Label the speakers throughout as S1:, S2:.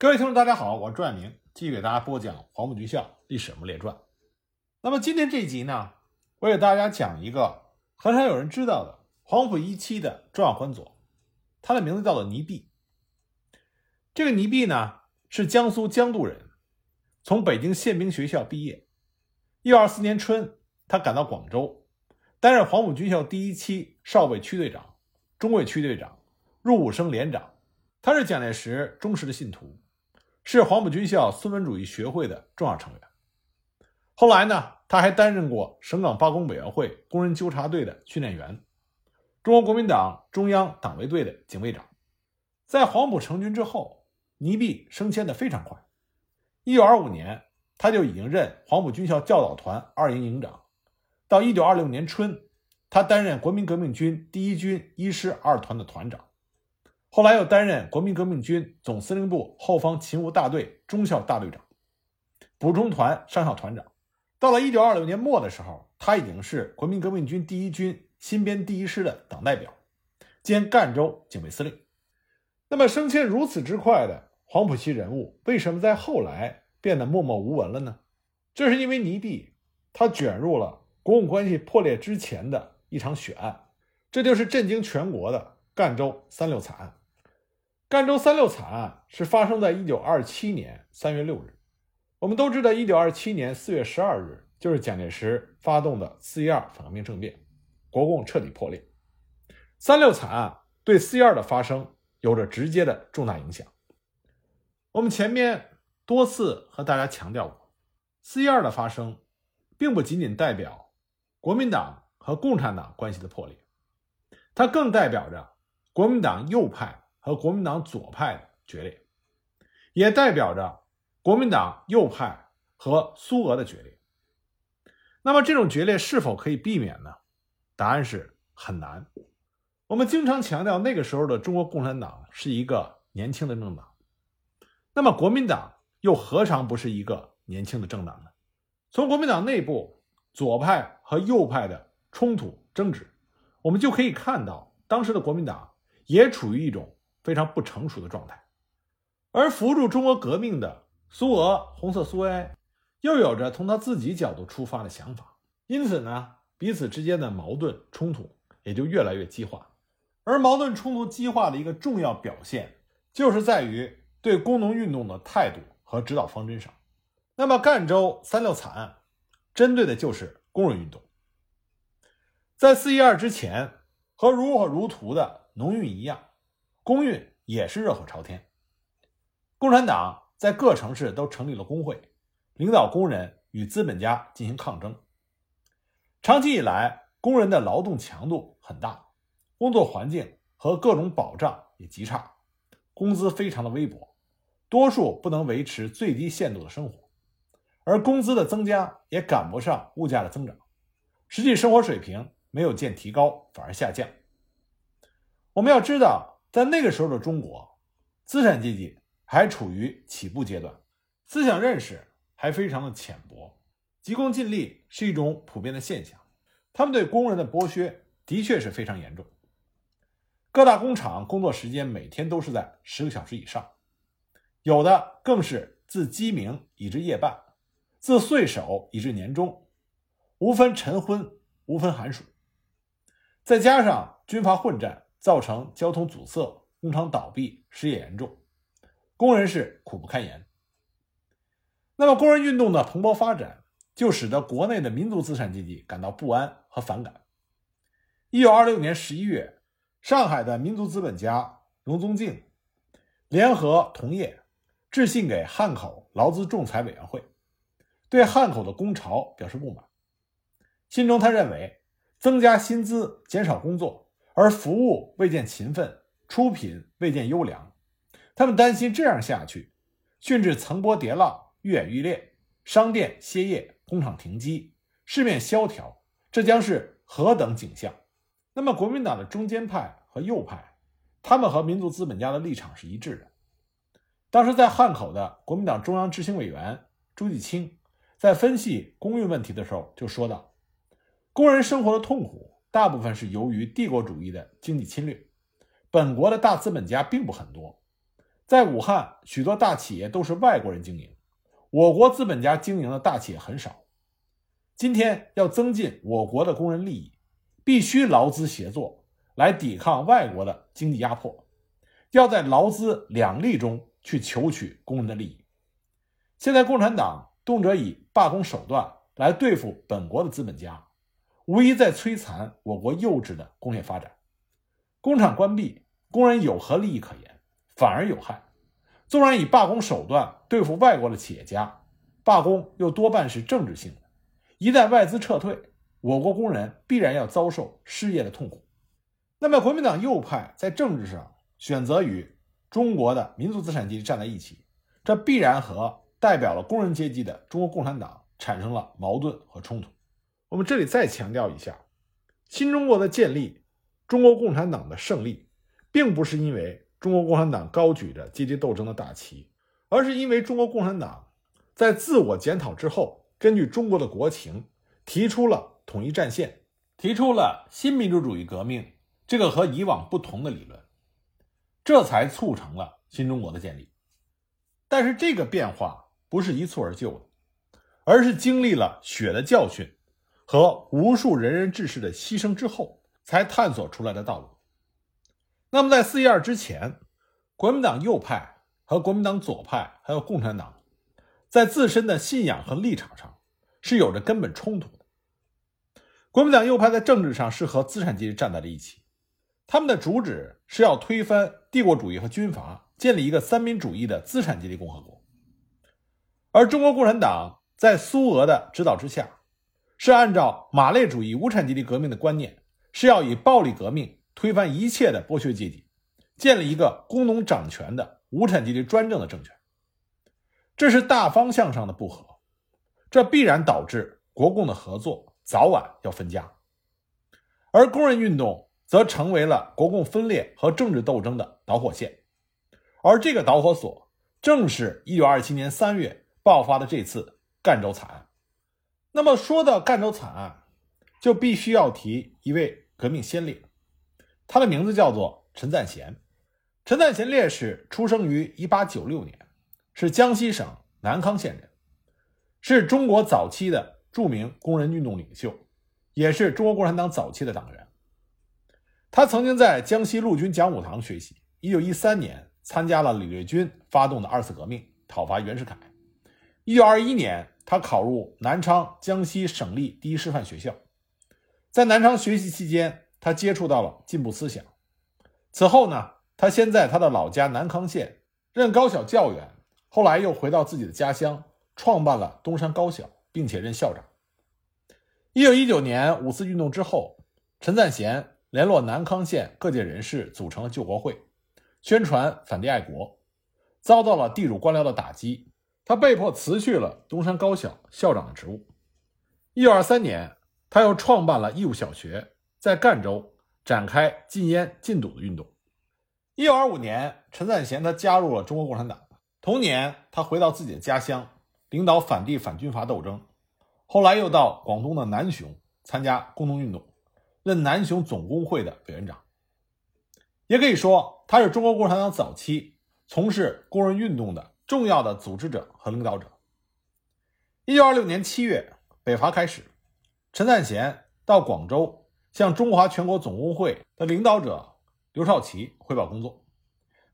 S1: 各位听众，大家好，我是朱爱明，继续给大家播讲《黄埔军校历史人物列传》。那么今天这一集呢，我给大家讲一个很少有人知道的黄埔一期的重要官佐，他的名字叫做倪弼。这个倪弼呢是江苏江都人，从北京宪兵学校毕业。一九二四年春，他赶到广州，担任黄埔军校第一期少尉区队长、中尉区队长、入伍生连长。他是蒋介石忠实的信徒。是黄埔军校孙文主义学会的重要成员。后来呢，他还担任过省港罢工委员会工人纠察队的训练员，中国国民党中央党卫队的警卫长。在黄埔成军之后，倪弼升迁的非常快。一九二五年，他就已经任黄埔军校教导团二营营长。到一九二六年春，他担任国民革命军第一军一师二团的团长。后来又担任国民革命军总司令部后方勤务大队中校大队长、补充团上校团长。到了1926年末的时候，他已经是国民革命军第一军新编第一师的党代表，兼赣州警卫司令。那么升迁如此之快的黄埔系人物，为什么在后来变得默默无闻了呢？这是因为倪弼他卷入了国共关系破裂之前的一场血案，这就是震惊全国的赣州三六惨案。赣州三六惨案是发生在一九二七年三月六日。我们都知道，一九二七年四月十二日就是蒋介石发动的四一二反革命政变，国共彻底破裂。三六惨案对四一二的发生有着直接的重大影响。我们前面多次和大家强调过，四一二的发生，并不仅仅代表国民党和共产党关系的破裂，它更代表着国民党右派。和国民党左派的决裂，也代表着国民党右派和苏俄的决裂。那么，这种决裂是否可以避免呢？答案是很难。我们经常强调，那个时候的中国共产党是一个年轻的政党，那么国民党又何尝不是一个年轻的政党呢？从国民党内部左派和右派的冲突争执，我们就可以看到，当时的国民党也处于一种。非常不成熟的状态，而扶助中国革命的苏俄红色苏维埃又有着从他自己角度出发的想法，因此呢，彼此之间的矛盾冲突也就越来越激化。而矛盾冲突激化的一个重要表现，就是在于对工农运动的态度和指导方针上。那么，赣州三六惨案针对的就是工人运动。在四一二之前，和如火如荼的农运一样。工运也是热火朝天，共产党在各城市都成立了工会，领导工人与资本家进行抗争。长期以来，工人的劳动强度很大，工作环境和各种保障也极差，工资非常的微薄，多数不能维持最低限度的生活，而工资的增加也赶不上物价的增长，实际生活水平没有见提高，反而下降。我们要知道。在那个时候的中国，资产阶级还处于起步阶段，思想认识还非常的浅薄，急功近利是一种普遍的现象。他们对工人的剥削的确是非常严重，各大工厂工作时间每天都是在十个小时以上，有的更是自鸡鸣以至夜半，自岁首以至年终，无分晨昏，无分寒暑，再加上军阀混战。造成交通阻塞，工厂倒闭，失业严重，工人是苦不堪言。那么，工人运动的蓬勃发展，就使得国内的民族资产阶级感到不安和反感。一九二六年十一月，上海的民族资本家荣宗敬联合同业，致信给汉口劳资仲裁委员会，对汉口的工潮表示不满。信中他认为，增加薪资，减少工作。而服务未见勤奋，出品未见优良，他们担心这样下去，甚至层波叠浪，愈演愈烈，商店歇业，工厂停机，市面萧条，这将是何等景象？那么，国民党的中间派和右派，他们和民族资本家的立场是一致的。当时在汉口的国民党中央执行委员朱继清，在分析工运问题的时候就说道：“工人生活的痛苦。”大部分是由于帝国主义的经济侵略，本国的大资本家并不很多，在武汉，许多大企业都是外国人经营，我国资本家经营的大企业很少。今天要增进我国的工人利益，必须劳资协作来抵抗外国的经济压迫，要在劳资两利中去求取工人的利益。现在共产党动辄以罢工手段来对付本国的资本家，无疑在摧残我国幼稚的工业发展。工厂关闭，工人有何利益可言？反而有害。纵然以罢工手段对付外国的企业家，罢工又多半是政治性的。一旦外资撤退，我国工人必然要遭受失业的痛苦。那么，国民党右派在政治上选择与中国的民族资产阶级站在一起，这必然和代表了工人阶级的中国共产党产生了矛盾和冲突。我们这里再强调一下，新中国的建立，中国共产党的胜利，并不是因为中国共产党高举着阶级斗争的大旗，而是因为中国共产党在自我检讨之后。根据中国的国情，提出了统一战线，提出了新民主主义革命这个和以往不同的理论，这才促成了新中国的建立。但是这个变化不是一蹴而就的，而是经历了血的教训和无数仁人志士的牺牲之后，才探索出来的道路。那么在四一二之前，国民党右派和国民党左派还有共产党。在自身的信仰和立场上是有着根本冲突的。国民党右派在政治上是和资产阶级站在了一起，他们的主旨是要推翻帝国主义和军阀，建立一个三民主义的资产阶级共和国。而中国共产党在苏俄的指导之下，是按照马列主义无产阶级革命的观念，是要以暴力革命推翻一切的剥削阶级，建立一个工农掌权的无产阶级专政的政权。这是大方向上的不合，这必然导致国共的合作早晚要分家，而工人运动则成为了国共分裂和政治斗争的导火线，而这个导火索正是一九二七年三月爆发的这次赣州惨案。那么说到赣州惨案，就必须要提一位革命先烈，他的名字叫做陈赞贤。陈赞贤烈士出生于一八九六年。是江西省南康县人，是中国早期的著名工人运动领袖，也是中国共产党早期的党员。他曾经在江西陆军讲武堂学习。一九一三年，参加了李烈钧发动的二次革命，讨伐袁世凯。一九二一年，他考入南昌江西省立第一师范学校。在南昌学习期间，他接触到了进步思想。此后呢，他先在他的老家南康县任高小教员。后来又回到自己的家乡，创办了东山高小，并且任校长。一九一九年五四运动之后，陈赞贤联络南康县各界人士，组成了救国会，宣传反帝爱国，遭到了地主官僚的打击，他被迫辞去了东山高小校长的职务。一九二三年，他又创办了义务小学，在赣州展开禁烟禁赌的运动。一九二五年，陈赞贤他加入了中国共产党。同年，他回到自己的家乡，领导反帝反军阀斗争。后来又到广东的南雄参加工农运动，任南雄总工会的委员长。也可以说，他是中国共产党早期从事工人运动的重要的组织者和领导者。一九二六年七月，北伐开始，陈赞贤到广州向中华全国总工会的领导者刘少奇汇报工作。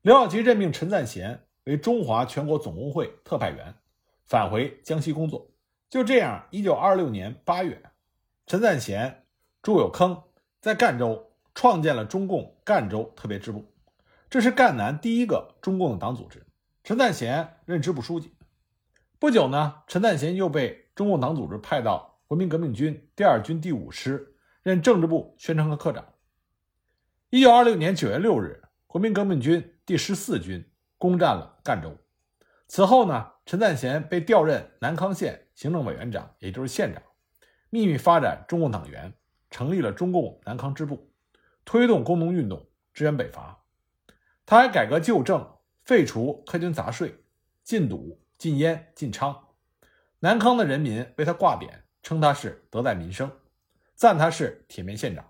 S1: 刘少奇任命陈赞贤。为中华全国总工会特派员，返回江西工作。就这样，一九二六年八月，陈赞贤、朱有铿在赣州创建了中共赣州特别支部，这是赣南第一个中共的党组织。陈赞贤任支部书记。不久呢，陈赞贤又被中共党组织派到国民革命军第二军第五师，任政治部宣传科科长。一九二六年九月六日，国民革命军第十四军。攻占了赣州，此后呢，陈赞贤被调任南康县行政委员长，也就是县长，秘密发展中共党员，成立了中共南康支部，推动工农运动，支援北伐。他还改革旧政，废除苛捐杂税，禁赌、禁烟、禁娼。南康的人民为他挂匾，称他是德在民生，赞他是铁面县长。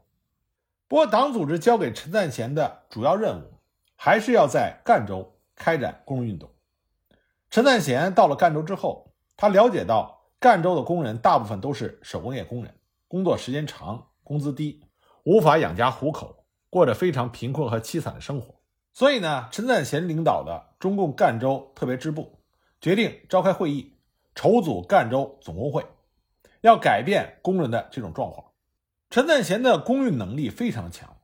S1: 不过，党组织交给陈赞贤的主要任务，还是要在赣州。开展工人运动。陈赞贤到了赣州之后，他了解到赣州的工人大部分都是手工业工人，工作时间长，工资低，无法养家糊口，过着非常贫困和凄惨的生活。所以呢，陈赞贤领导的中共赣州特别支部决定召开会议，筹组赣州总工会，要改变工人的这种状况。陈赞贤的工运能力非常强，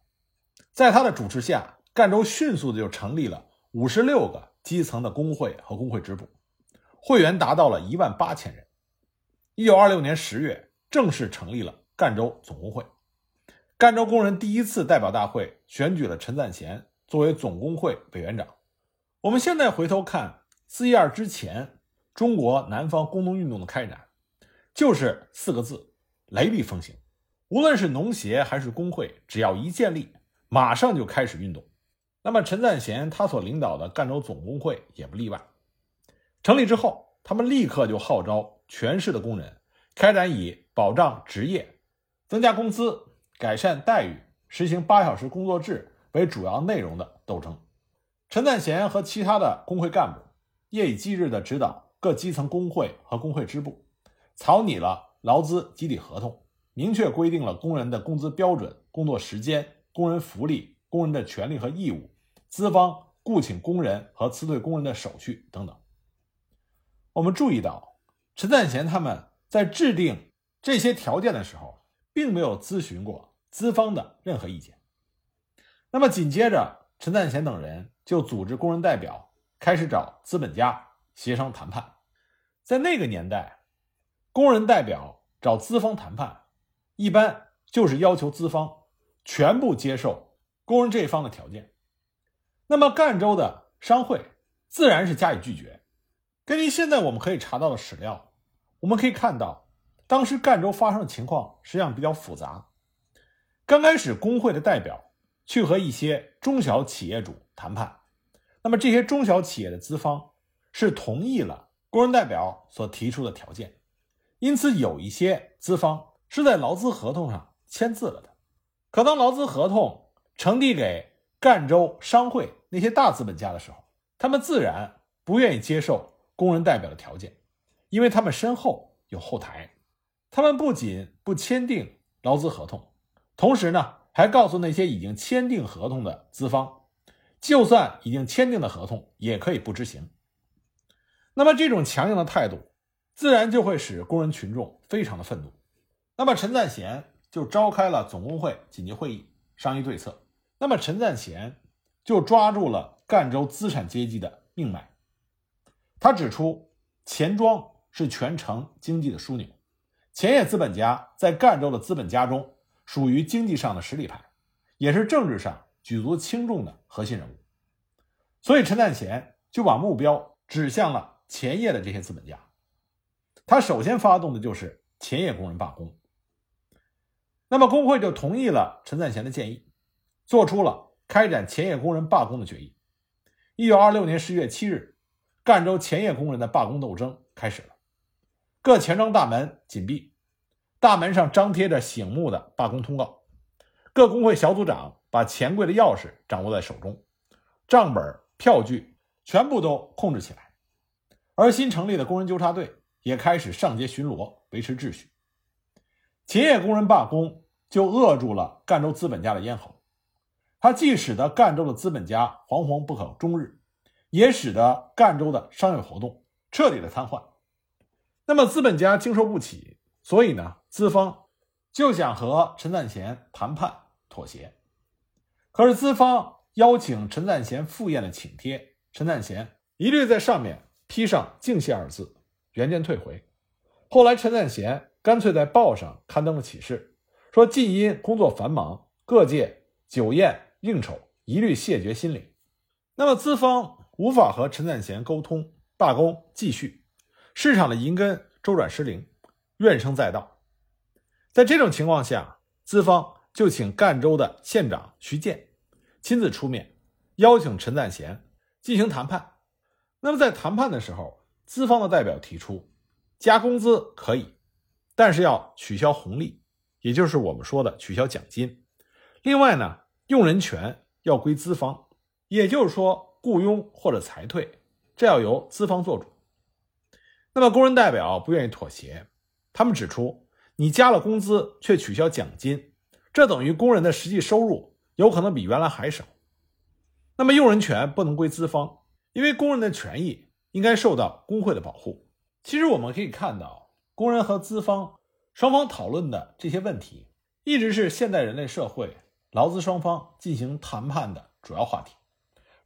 S1: 在他的主持下，赣州迅速的就成立了五十六个基层的工会和工会支部，会员达到了一万八千人。一九二六年十月，正式成立了赣州总工会。赣州工人第一次代表大会选举了陈赞贤作为总工会委员长。我们现在回头看四一二之前，中国南方工农运动的开展，就是四个字：雷厉风行。无论是农协还是工会，只要一建立，马上就开始运动。那么陈赞贤他所领导的赣州总工会也不例外。成立之后，他们立刻就号召全市的工人开展以保障职业、增加工资、改善待遇、实行八小时工作制为主要内容的斗争。陈赞贤和其他的工会干部夜以继日地指导各基层工会和工会支部，草拟了劳资集体合同。明确规定了工人的工资标准、工作时间、工人福利、工人的权利和义务、资方雇请工人和辞退工人的手续等等。我们注意到，陈赞贤他们在制定这些条件的时候，并没有咨询过资方的任何意见。那么紧接着，陈赞贤等人就组织工人代表开始找资本家协商谈判。在那个年代，工人代表找资方谈判。一般就是要求资方全部接受工人这一方的条件，那么赣州的商会自然是加以拒绝。根据现在我们可以查到的史料，我们可以看到，当时赣州发生的情况实际上比较复杂。刚开始，工会的代表去和一些中小企业主谈判，那么这些中小企业的资方是同意了工人代表所提出的条件，因此有一些资方。是在劳资合同上签字了的，可当劳资合同呈递给赣州商会那些大资本家的时候，他们自然不愿意接受工人代表的条件，因为他们身后有后台。他们不仅不签订劳资合同，同时呢，还告诉那些已经签订合同的资方，就算已经签订的合同也可以不执行。那么这种强硬的态度，自然就会使工人群众非常的愤怒。那么陈赞贤就召开了总工会紧急会议，商议对策。那么陈赞贤就抓住了赣州资产阶级的命脉，他指出钱庄是全城经济的枢纽，钱业资本家在赣州的资本家中属于经济上的实力派，也是政治上举足轻重的核心人物。所以陈赞贤就把目标指向了钱业的这些资本家，他首先发动的就是钱业工人罢工。那么工会就同意了陈赞贤的建议，做出了开展钱业工人罢工的决议。一九二六年十月七日，赣州钱业工人的罢工斗争开始了。各钱庄大门紧闭，大门上张贴着醒目的罢工通告。各工会小组长把钱柜的钥匙掌握在手中，账本、票据全部都控制起来。而新成立的工人纠察队也开始上街巡逻，维持秩序。钱业工人罢工。就扼住了赣州资本家的咽喉，它既使得赣州的资本家惶惶不可终日，也使得赣州的商业活动彻底的瘫痪。那么资本家经受不起，所以呢，资方就想和陈赞贤谈判妥协。可是资方邀请陈赞贤赴宴的请帖，陈赞贤一律在上面批上“敬谢”二字，原件退回。后来陈赞贤干脆在报上刊登了启事。说近因工作繁忙，各界酒宴应酬，一律谢绝心领。那么资方无法和陈赞贤沟通，罢工继续，市场的银根周转失灵，怨声载道。在这种情况下，资方就请赣州的县长徐建亲自出面，邀请陈赞贤进行谈判。那么在谈判的时候，资方的代表提出加工资可以，但是要取消红利。也就是我们说的取消奖金，另外呢，用人权要归资方，也就是说，雇佣或者裁退，这要由资方做主。那么工人代表不愿意妥协，他们指出，你加了工资却取消奖金，这等于工人的实际收入有可能比原来还少。那么用人权不能归资方，因为工人的权益应该受到工会的保护。其实我们可以看到，工人和资方双方讨论的这些问题，一直是现代人类社会劳资双方进行谈判的主要话题。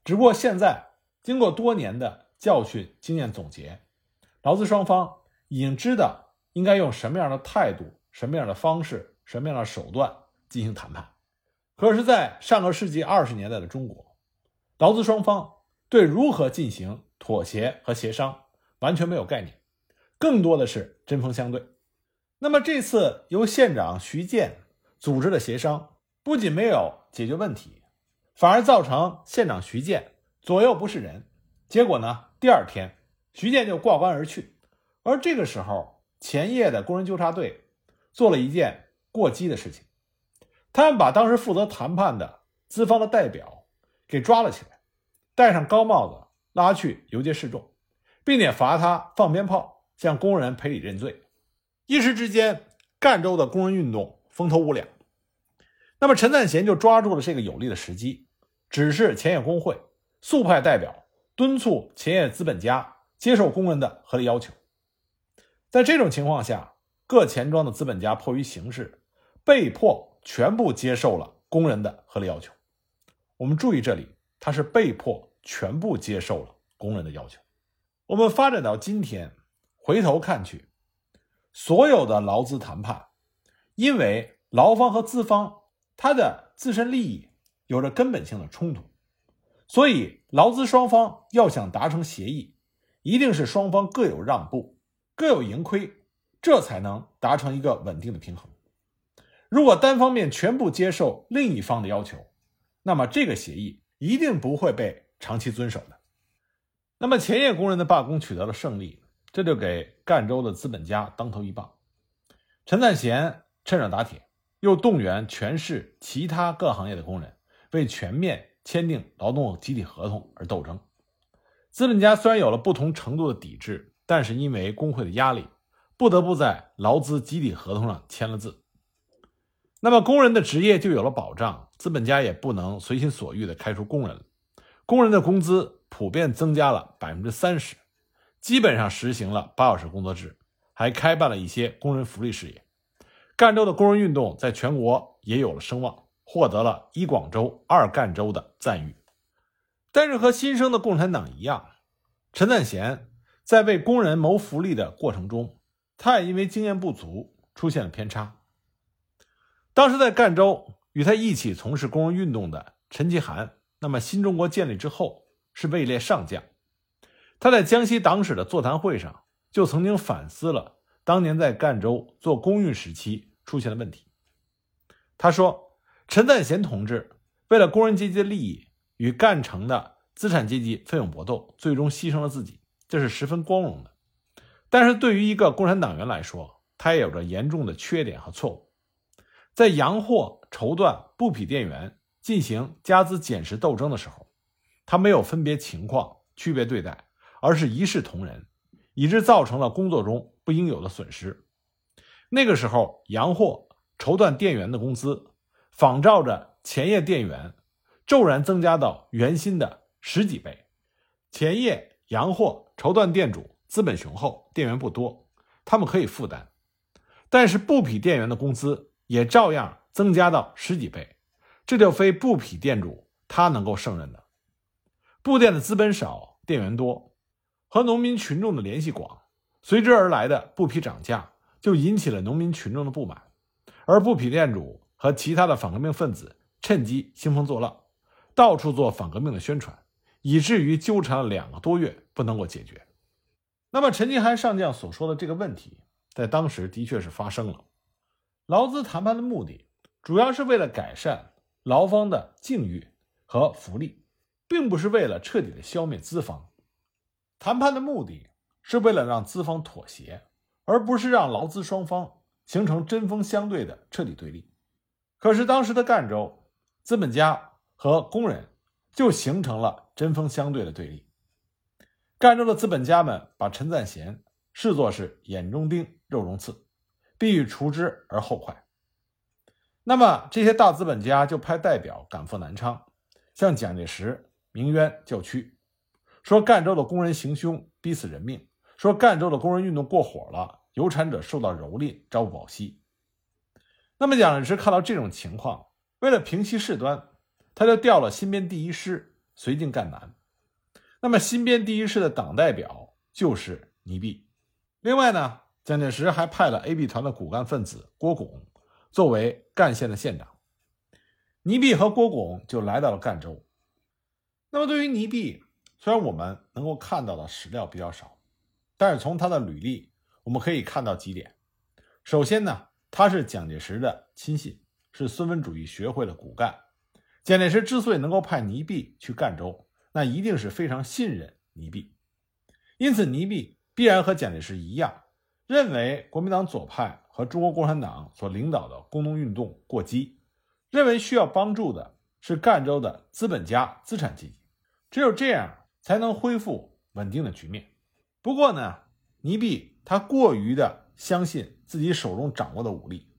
S1: 只不过现在经过多年的教训经验总结。劳资双方已经知道应该用什么样的态度、什么样的方式、什么样的手段进行谈判。可是，在上个世纪二十年代的中国，劳资双方对如何进行妥协和协商完全没有概念，更多的是针锋相对。那么，这次由县长徐建组织的协商，不仅没有解决问题，反而造成县长徐建左右不是人。结果呢，第二天。徐建就挂冠而去，而这个时候，前夜的工人纠察队做了一件过激的事情，他们把当时负责谈判的资方的代表给抓了起来，戴上高帽子拉去游街示众，并且罚他放鞭炮，向工人赔礼认罪。一时之间，赣州的工人运动风头无两。那么陈赞贤就抓住了这个有利的时机，指示前夜工会速派代表敦促前夜资本家。接受工人的合理要求，在这种情况下，各钱庄的资本家迫于形势，被迫全部接受了工人的合理要求。我们注意这里，他是被迫全部接受了工人的要求。我们发展到今天，回头看去，所有的劳资谈判，因为劳方和资方他的自身利益有着根本性的冲突，所以劳资双方要想达成协议。一定是双方各有让步，各有盈亏，这才能达成一个稳定的平衡。如果单方面全部接受另一方的要求，那么这个协议一定不会被长期遵守的。那么前夜工人的罢工取得了胜利，这就给赣州的资本家当头一棒。陈赞贤趁热打铁，又动员全市其他各行业的工人为全面签订劳动集体合同而斗争。资本家虽然有了不同程度的抵制，但是因为工会的压力，不得不在劳资集体合同上签了字。那么工人的职业就有了保障，资本家也不能随心所欲地开除工人了。工人的工资普遍增加了百分之三十，基本上实行了八小时工作制，还开办了一些工人福利事业。赣州的工人运动在全国也有了声望，获得了一广州、二赣州的赞誉。但是和新生的共产党一样，陈赞贤在为工人谋福利的过程中，他也因为经验不足出现了偏差。当时在赣州与他一起从事工人运动的陈其涵，那么新中国建立之后是位列上将。他在江西党史的座谈会上就曾经反思了当年在赣州做工运时期出现的问题。他说：“陈赞贤同志为了工人阶级的利益。”与赣城的资产阶级奋勇搏斗，最终牺牲了自己，这是十分光荣的。但是对于一个共产党员来说，他也有着严重的缺点和错误。在洋货绸缎布匹店员进行加资减时斗争的时候，他没有分别情况区别对待，而是一视同仁，以致造成了工作中不应有的损失。那个时候，洋货绸缎店员的工资仿照着前夜店员。骤然增加到原薪的十几倍，前夜洋货绸缎店主资本雄厚，店员不多，他们可以负担，但是布匹店员的工资也照样增加到十几倍，这就非布匹店主他能够胜任的。布店的资本少，店员多，和农民群众的联系广，随之而来的布匹涨价就引起了农民群众的不满，而布匹店主和其他的反革命分子趁机兴风作浪。到处做反革命的宣传，以至于纠缠了两个多月不能够解决。那么陈其涵上将所说的这个问题，在当时的确是发生了。劳资谈判的目的，主要是为了改善劳方的境遇和福利，并不是为了彻底的消灭资方。谈判的目的是为了让资方妥协，而不是让劳资双方形成针锋相对的彻底对立。可是当时的赣州资本家。和工人就形成了针锋相对的对立。赣州的资本家们把陈赞贤视作是眼中钉、肉中刺，必欲除之而后快。那么这些大资本家就派代表赶赴南昌，向蒋介石鸣冤叫屈，说赣州的工人行凶，逼死人命；说赣州的工人运动过火了，有产者受到蹂躏，朝不保夕。那么蒋介石看到这种情况，为了平息事端，他就调了新编第一师绥靖赣南。那么新编第一师的党代表就是倪弼。另外呢，蒋介石还派了 AB 团的骨干分子郭拱作为赣县的县长。倪弼和郭拱就来到了赣州。那么对于倪弼，虽然我们能够看到的史料比较少，但是从他的履历，我们可以看到几点。首先呢，他是蒋介石的亲信，是孙文主义学会的骨干。蒋介石之所以能够派倪弼去赣州，那一定是非常信任倪弼。因此，倪弼必然和蒋介石一样，认为国民党左派和中国共产党所领导的工农运动过激，认为需要帮助的是赣州的资本家、资产阶级，只有这样才能恢复稳定的局面。不过呢，倪弼他过于的相信自己手中掌握的武力，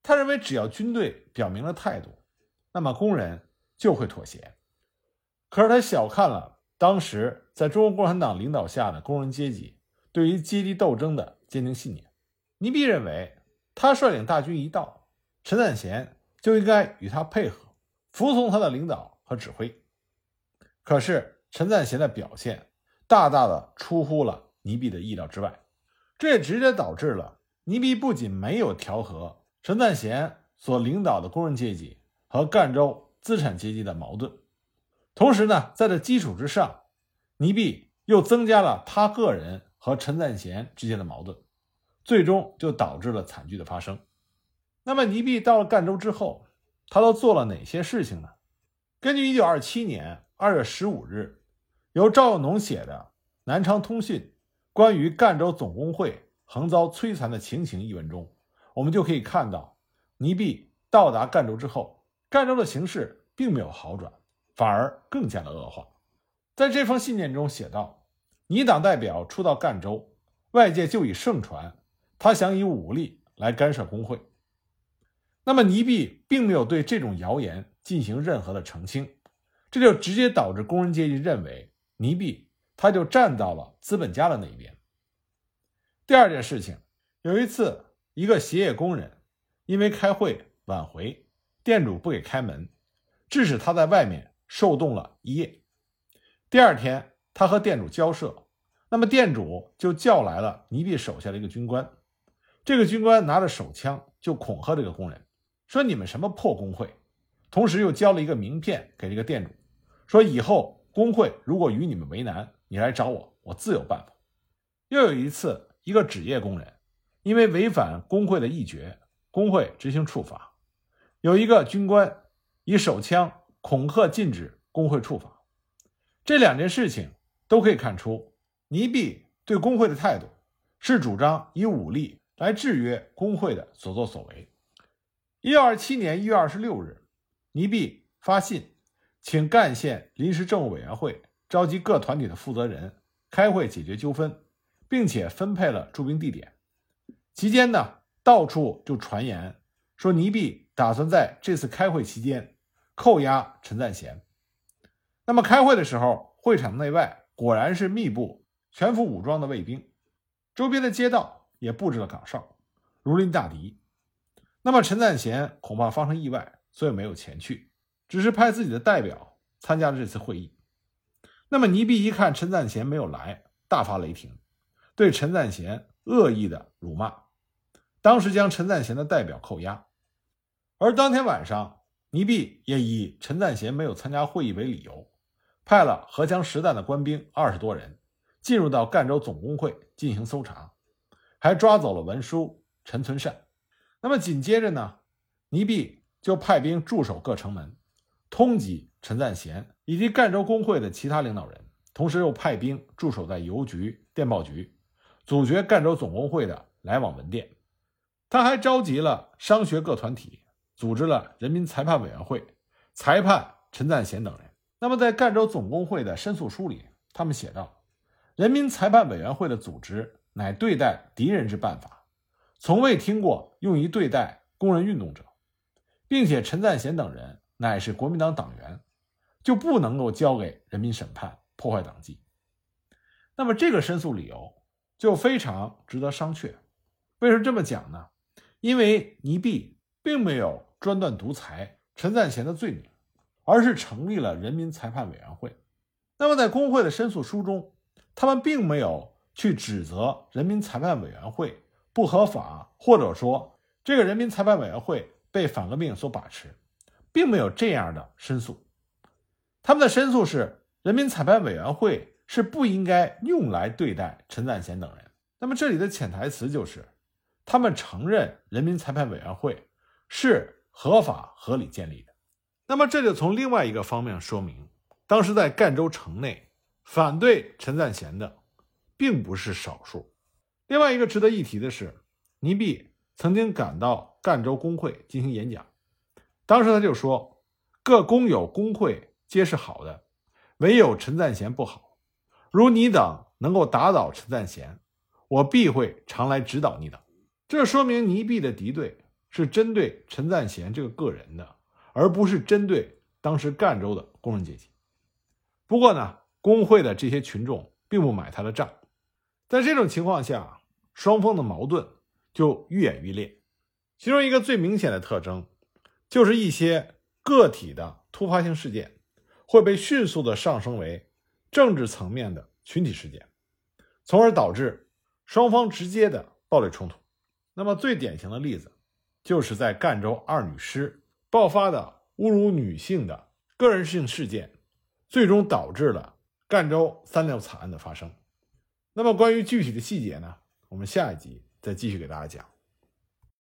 S1: 他认为只要军队表明了态度，那么工人就会妥协。可是他小看了当时在中国共产党领导下的工人阶级对于阶级斗争的坚定信念。倪弼认为，他率领大军一到，陈赞贤就应该与他配合，服从他的领导和指挥。可是陈赞贤的表现大大的出乎了倪弼的意料之外，这也直接导致了倪弼不仅没有调和陈赞贤所领导的工人阶级和赣州资产阶级的矛盾，同时呢，在这基础之上，倪弼又增加了他个人和陈赞贤之间的矛盾，最终就导致了惨剧的发生。那么，倪弼到了赣州之后，他都做了哪些事情呢？根据1927年2月15日由赵有农写的《南昌通讯》关于赣州总工会横遭摧残的情形一文中，我们就可以看到，倪弼到达赣州之后，赣州的形势并没有好转，反而更加的恶化。在这封信件中写道：“你党代表初到赣州，外界就已盛传他想以武力来干涉工会。”那么倪弼并没有对这种谣言进行任何的澄清，这就直接导致工人阶级认为倪弼他就站到了资本家的那一边。第二件事情，有一次，一个鞋业工人因为开会晚回，店主不给开门，致使他在外面受冻了一夜。第二天，他和店主交涉，那么店主就叫来了尼比手下的一个军官，这个军官拿着手枪就恐吓这个工人。说你们什么破工会，同时又交了一个名片给这个店主，说以后工会如果与你们为难，你来找我，我自有办法。又有一次，一个纸业工人因为违反工会的议决，工会执行处罚，有一个军官以手枪恐吓禁止工会处罚。这两件事情都可以看出，倪弼对工会的态度是主张以武力来制约工会的所作所为。一九二七年一月二十六日，倪弼发信，请赣县临时政务委员会召集各团体的负责人开会解决纠纷，并且分配了驻兵地点。期间呢，到处就传言说倪弼打算在这次开会期间扣押陈赞贤。那么开会的时候，会场内外果然是密布全副武装的卫兵，周边的街道也布置了岗哨，如临大敌。那么陈赞贤恐怕发生意外，所以没有前去，只是派自己的代表参加了这次会议。那么倪弼一看陈赞贤没有来，大发雷霆，对陈赞贤恶意的辱骂，当时将陈赞贤的代表扣押。而当天晚上，倪弼也以陈赞贤没有参加会议为理由，派了荷枪实弹的官兵二十多人进入到赣州总工会进行搜查，还抓走了文书陈存善。那么紧接着呢，倪弼就派兵驻守各城门，通缉陈赞贤以及赣州工会的其他领导人，同时又派兵驻守在邮局、电报局，阻绝赣州总工会的来往文电。他还召集了商学各团体，组织了人民裁判委员会，裁判陈赞贤等人。那么在赣州总工会的申诉书里，他们写道：“人民裁判委员会的组织乃对待敌人之办法，从未听过用于对待工人运动者，并且陈赞贤等人乃是国民党党员，就不能够交给人民审判，破坏党纪。”那么这个申诉理由就非常值得商榷。为什么这么讲呢？因为倪弼并没有专断独裁陈赞贤的罪名，而是成立了人民裁判委员会。那么在工会的申诉书中，他们并没有去指责人民裁判委员会不合法，或者说这个人民裁判委员会被反革命所把持，并没有这样的申诉。他们的申诉是人民裁判委员会是不应该用来对待陈赞贤等人。那么这里的潜台词就是。他们承认人民裁判委员会是合法合理建立的，那么这就从另外一个方面说明，当时在赣州城内反对陈赞贤的并不是少数。另外一个值得一提的是，倪弼曾经赶到赣州工会进行演讲，当时他就说：“各工友工会皆是好的，唯有陈赞贤不好。如你等能够打倒陈赞贤，我必会常来指导你等。”这说明倪弼的敌对是针对陈赞贤这个个人的，而不是针对当时赣州的工人阶级。不过呢，工会的这些群众并不买他的账。在这种情况下，双方的矛盾就愈演愈烈。其中一个最明显的特征，就是一些个体的突发性事件会被迅速的上升为政治层面的群体事件，从而导致双方直接的暴力冲突。那么最典型的例子，就是在赣州二女尸爆发的侮辱女性的个人性事件，最终导致了赣州三六惨案的发生。那么关于具体的细节呢，我们下一集再继续给大家讲。